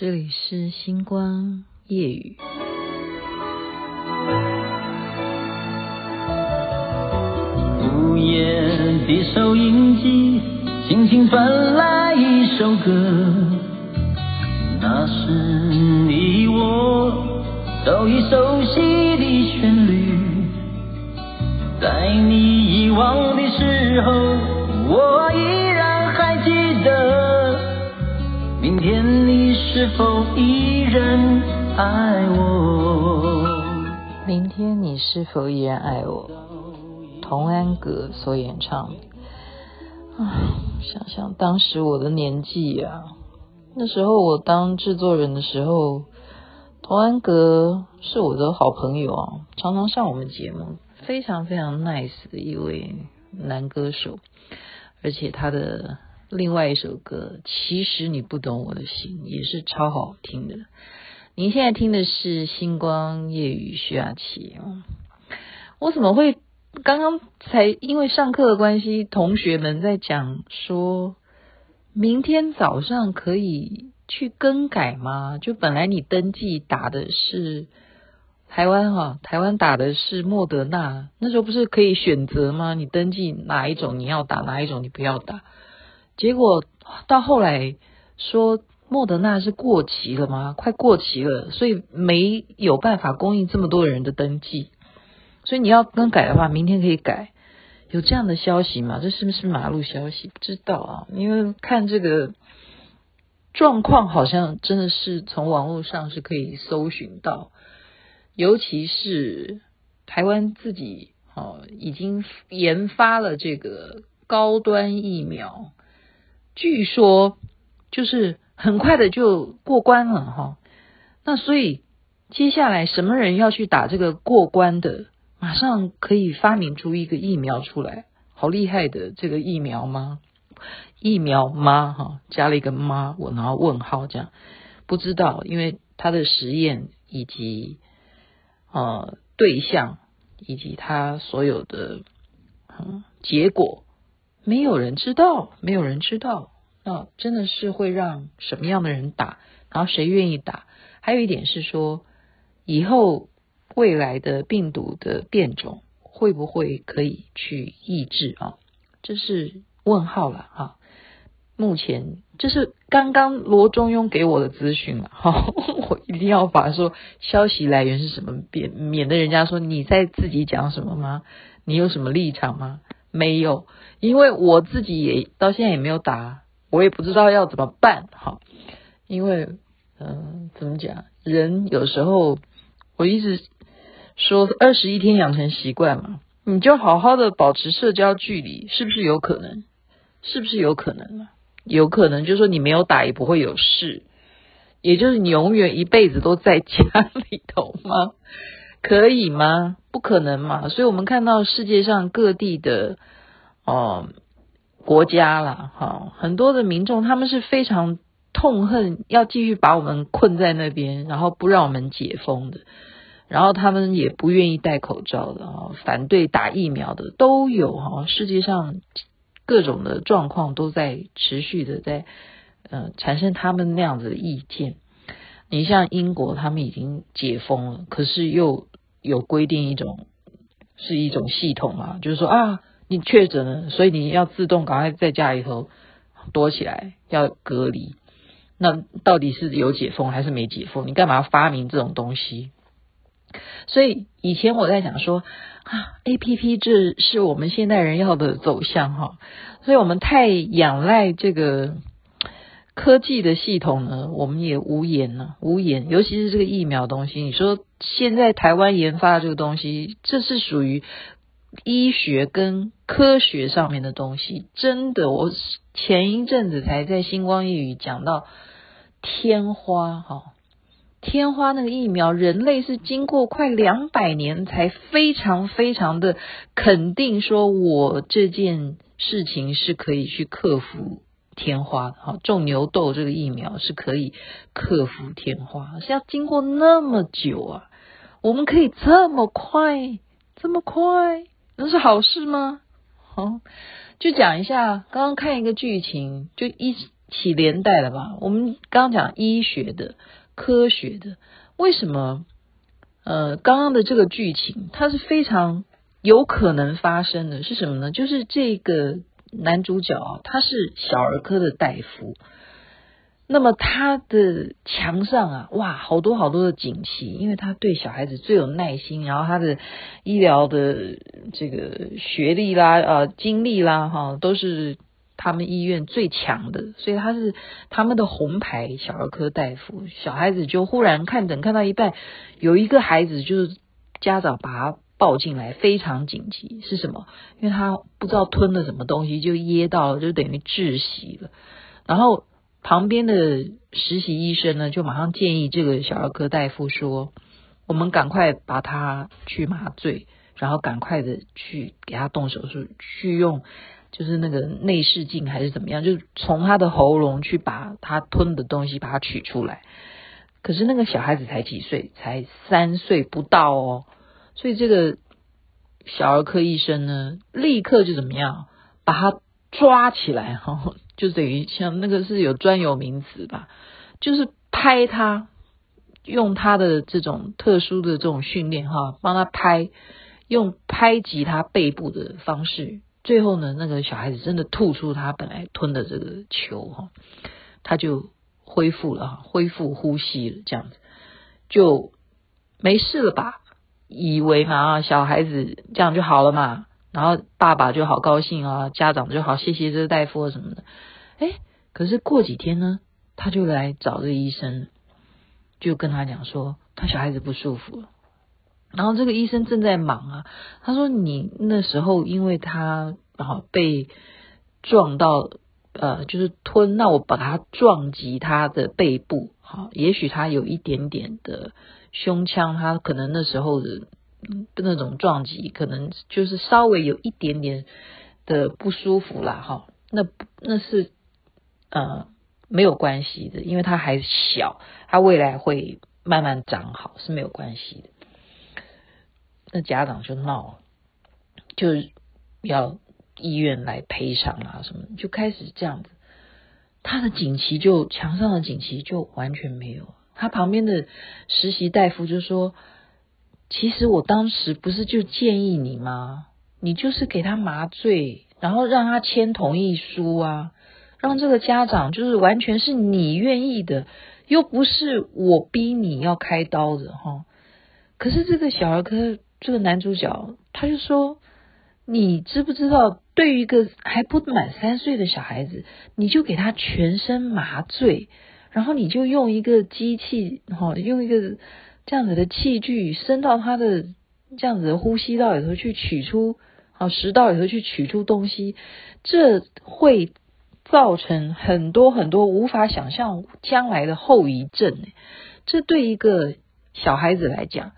这里是星光夜雨。午夜的收音机，轻轻传来一首歌，那是你我都已熟悉的旋律。在你遗忘的时候，我依然还记得。明天你是否依然爱我？明天你是否依然爱我？童安格所演唱。唉，想想当时我的年纪啊，那时候我当制作人的时候，童安格是我的好朋友啊，常常上我们节目，非常非常 nice 的一位男歌手，而且他的。另外一首歌，其实你不懂我的心，也是超好听的。您现在听的是《星光夜雨》徐雅琪。我怎么会刚刚才因为上课的关系，同学们在讲说，明天早上可以去更改吗？就本来你登记打的是台湾哈，台湾打的是莫德纳，那时候不是可以选择吗？你登记哪一种你要打，哪一种你不要打。结果到后来说莫德纳是过期了吗？快过期了，所以没有办法供应这么多人的登记。所以你要更改的话，明天可以改。有这样的消息吗？这是不是马路消息？不知道啊，因为看这个状况，好像真的是从网络上是可以搜寻到，尤其是台湾自己哦，已经研发了这个高端疫苗。据说就是很快的就过关了哈，那所以接下来什么人要去打这个过关的，马上可以发明出一个疫苗出来，好厉害的这个疫苗吗？疫苗吗？哈，加了一个吗，我然后问号这样，不知道，因为他的实验以及呃对象以及他所有的嗯结果。没有人知道，没有人知道，那真的是会让什么样的人打，然后谁愿意打？还有一点是说，以后未来的病毒的变种会不会可以去抑制啊？这是问号了哈。目前这是刚刚罗中庸给我的资讯了 哈，我一定要把说消息来源是什么，免免得人家说你在自己讲什么吗？你有什么立场吗？没有，因为我自己也到现在也没有打，我也不知道要怎么办。哈，因为嗯、怎么讲？人有时候我一直说二十一天养成习惯嘛，你就好好的保持社交距离，是不是有可能？是不是有可能呢？有可能，就是说你没有打也不会有事，也就是你永远一辈子都在家里头吗？可以吗？不可能嘛！所以我们看到世界上各地的哦国家啦，哈，很多的民众他们是非常痛恨要继续把我们困在那边，然后不让我们解封的，然后他们也不愿意戴口罩的啊，反对打疫苗的都有哈。世界上各种的状况都在持续的在呃产生他们那样子的意见。你像英国，他们已经解封了，可是又。有规定一种是一种系统嘛，就是说啊，你确诊了，所以你要自动赶快在家里头躲起来，要隔离。那到底是有解封还是没解封？你干嘛发明这种东西？所以以前我在想说啊，APP 这是我们现代人要的走向哈，所以我们太仰赖这个。科技的系统呢，我们也无言了，无言。尤其是这个疫苗东西，你说现在台湾研发的这个东西，这是属于医学跟科学上面的东西。真的，我前一阵子才在星光夜语讲到天花哈，天花那个疫苗，人类是经过快两百年才非常非常的肯定，说我这件事情是可以去克服。天花，好，种牛痘这个疫苗是可以克服天花，是要经过那么久啊？我们可以这么快，这么快，那是好事吗？好，就讲一下，刚刚看一个剧情，就一起连带了吧？我们刚刚讲医学的、科学的，为什么？呃，刚刚的这个剧情，它是非常有可能发生的，是什么呢？就是这个男主角，他是小儿科的大夫。那么他的墙上啊，哇，好多好多的锦旗，因为他对小孩子最有耐心，然后他的医疗的这个学历啦、呃经历啦，哈，都是他们医院最强的，所以他是他们的红牌小儿科大夫。小孩子就忽然看诊看到一半，有一个孩子就是家长把他抱进来，非常紧急，是什么？因为他不知道吞了什么东西，就噎到了，就等于窒息了，然后。旁边的实习医生呢，就马上建议这个小儿科大夫说：“我们赶快把他去麻醉，然后赶快的去给他动手术，去用就是那个内视镜还是怎么样，就从他的喉咙去把他吞的东西把它取出来。可是那个小孩子才几岁，才三岁不到哦，所以这个小儿科医生呢，立刻就怎么样，把他抓起来哈。”就等于像那个是有专有名词吧，就是拍他，用他的这种特殊的这种训练哈，帮他拍，用拍击他背部的方式，最后呢，那个小孩子真的吐出他本来吞的这个球哈，他就恢复了哈，恢复呼吸了，这样子就没事了吧？以为嘛，小孩子这样就好了嘛。然后爸爸就好高兴啊，家长就好谢谢这个大夫什么的，哎，可是过几天呢，他就来找这个医生，就跟他讲说他小孩子不舒服。然后这个医生正在忙啊，他说你那时候因为他啊被撞到呃就是吞，那我把他撞击他的背部，好，也许他有一点点的胸腔，他可能那时候的。那种撞击可能就是稍微有一点点的不舒服啦，哈，那那是呃没有关系的，因为他还小，他未来会慢慢长好是没有关系的。那家长就闹，就要医院来赔偿啊什么，就开始这样子，他的锦旗就墙上的锦旗就完全没有，他旁边的实习大夫就说。其实我当时不是就建议你吗？你就是给他麻醉，然后让他签同意书啊，让这个家长就是完全是你愿意的，又不是我逼你要开刀的哈。可是这个小儿科这个男主角他就说：“你知不知道，对于一个还不满三岁的小孩子，你就给他全身麻醉，然后你就用一个机器哈，用一个。”这样子的器具伸到他的这样子的呼吸道里头去取出，好食道里头去取出东西，这会造成很多很多无法想象将来的后遗症。这对一个小孩子来讲，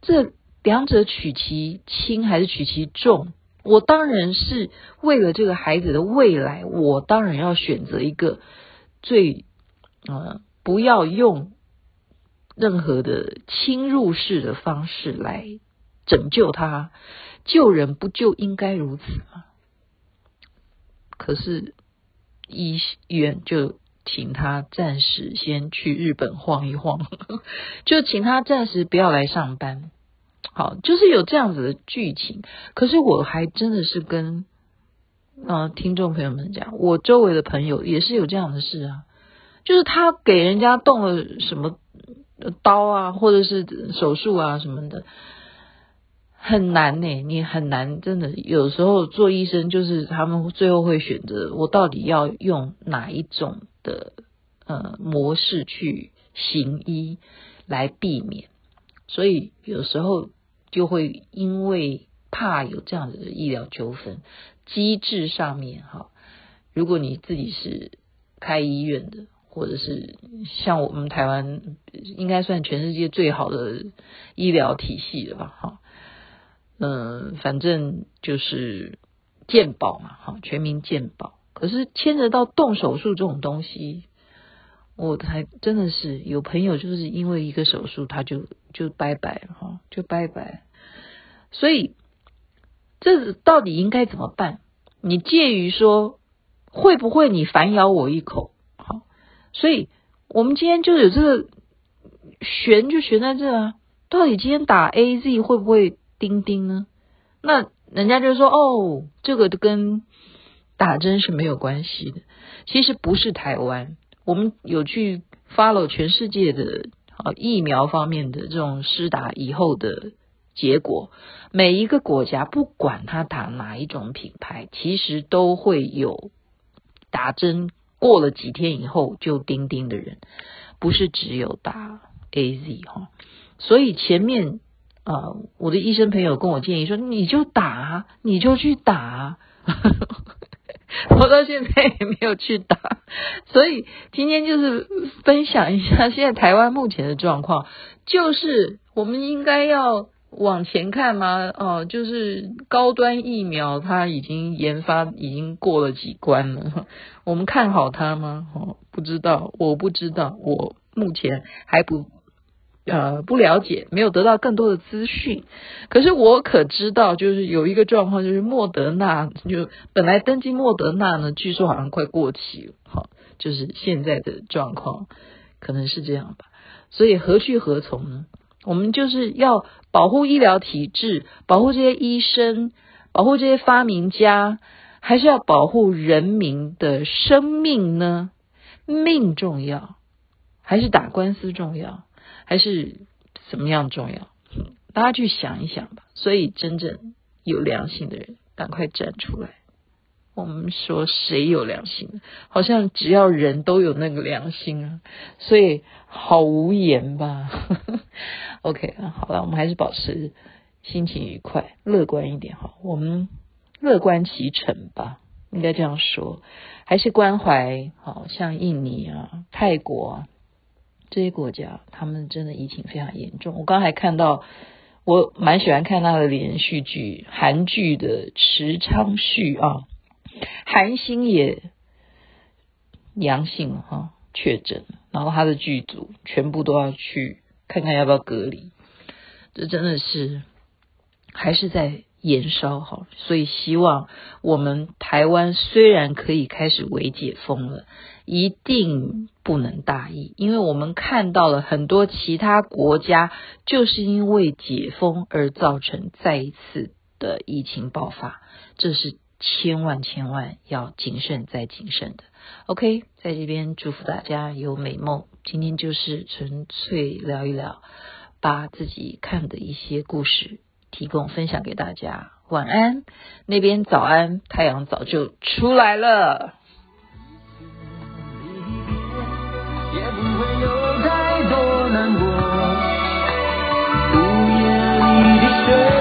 这两者取其轻还是取其重？我当然是为了这个孩子的未来，我当然要选择一个最呃不要用。任何的侵入式的方式来拯救他，救人不就应该如此吗？可是医院就请他暂时先去日本晃一晃，就请他暂时不要来上班。好，就是有这样子的剧情。可是我还真的是跟嗯、呃、听众朋友们讲，我周围的朋友也是有这样的事啊，就是他给人家动了什么。刀啊，或者是手术啊什么的，很难呢。你很难，真的有时候做医生就是他们最后会选择我到底要用哪一种的呃模式去行医来避免，所以有时候就会因为怕有这样的医疗纠纷，机制上面哈，如果你自己是开医院的。或者是像我们台湾，应该算全世界最好的医疗体系了吧？哈，嗯，反正就是健保嘛，哈，全民健保。可是牵扯到动手术这种东西，我还真的是有朋友就是因为一个手术，他就就拜拜了，哈，就拜拜。所以这到底应该怎么办？你介于说会不会你反咬我一口？好所以我们今天就有这个悬，就悬在这啊。到底今天打 A Z 会不会钉钉呢？那人家就说哦，这个跟打针是没有关系的。其实不是台湾，我们有去 follow 全世界的啊疫苗方面的这种施打以后的结果。每一个国家不管他打哪一种品牌，其实都会有打针过了几天以后就钉钉的人，不是只有打 A Z 哈。所以前面啊、呃，我的医生朋友跟我建议说，你就打，你就去打。我到现在也没有去打，所以今天就是分享一下现在台湾目前的状况，就是我们应该要往前看吗？哦、就是高端疫苗它已经研发已经过了几关了，我们看好它吗？哦，不知道，我不知道，我目前还不。呃，不了解，没有得到更多的资讯。可是我可知道，就是有一个状况，就是莫德纳就本来登记莫德纳呢，据说好像快过期了，哈，就是现在的状况可能是这样吧。所以何去何从呢？我们就是要保护医疗体制，保护这些医生，保护这些发明家，还是要保护人民的生命呢？命重要，还是打官司重要？还是怎么样重要？大家去想一想吧。所以真正有良心的人，赶快站出来。我们说谁有良心？好像只要人都有那个良心啊。所以好无言吧。OK，好了，我们还是保持心情愉快，乐观一点哈。我们乐观其成吧，应该这样说。还是关怀，好像印尼啊、泰国。这些国家，他们真的疫情非常严重。我刚才看到，我蛮喜欢看他的连续剧，韩剧的池昌旭啊，韩星也阳性哈，确诊，然后他的剧组全部都要去看看要不要隔离。这真的是还是在延烧哈，所以希望我们台湾虽然可以开始微解封了。一定不能大意，因为我们看到了很多其他国家，就是因为解封而造成再一次的疫情爆发，这是千万千万要谨慎再谨慎的。OK，在这边祝福大家有美梦。今天就是纯粹聊一聊，把自己看的一些故事提供分享给大家。晚安，那边早安，太阳早就出来了。不会有太多难过。午夜里的雪。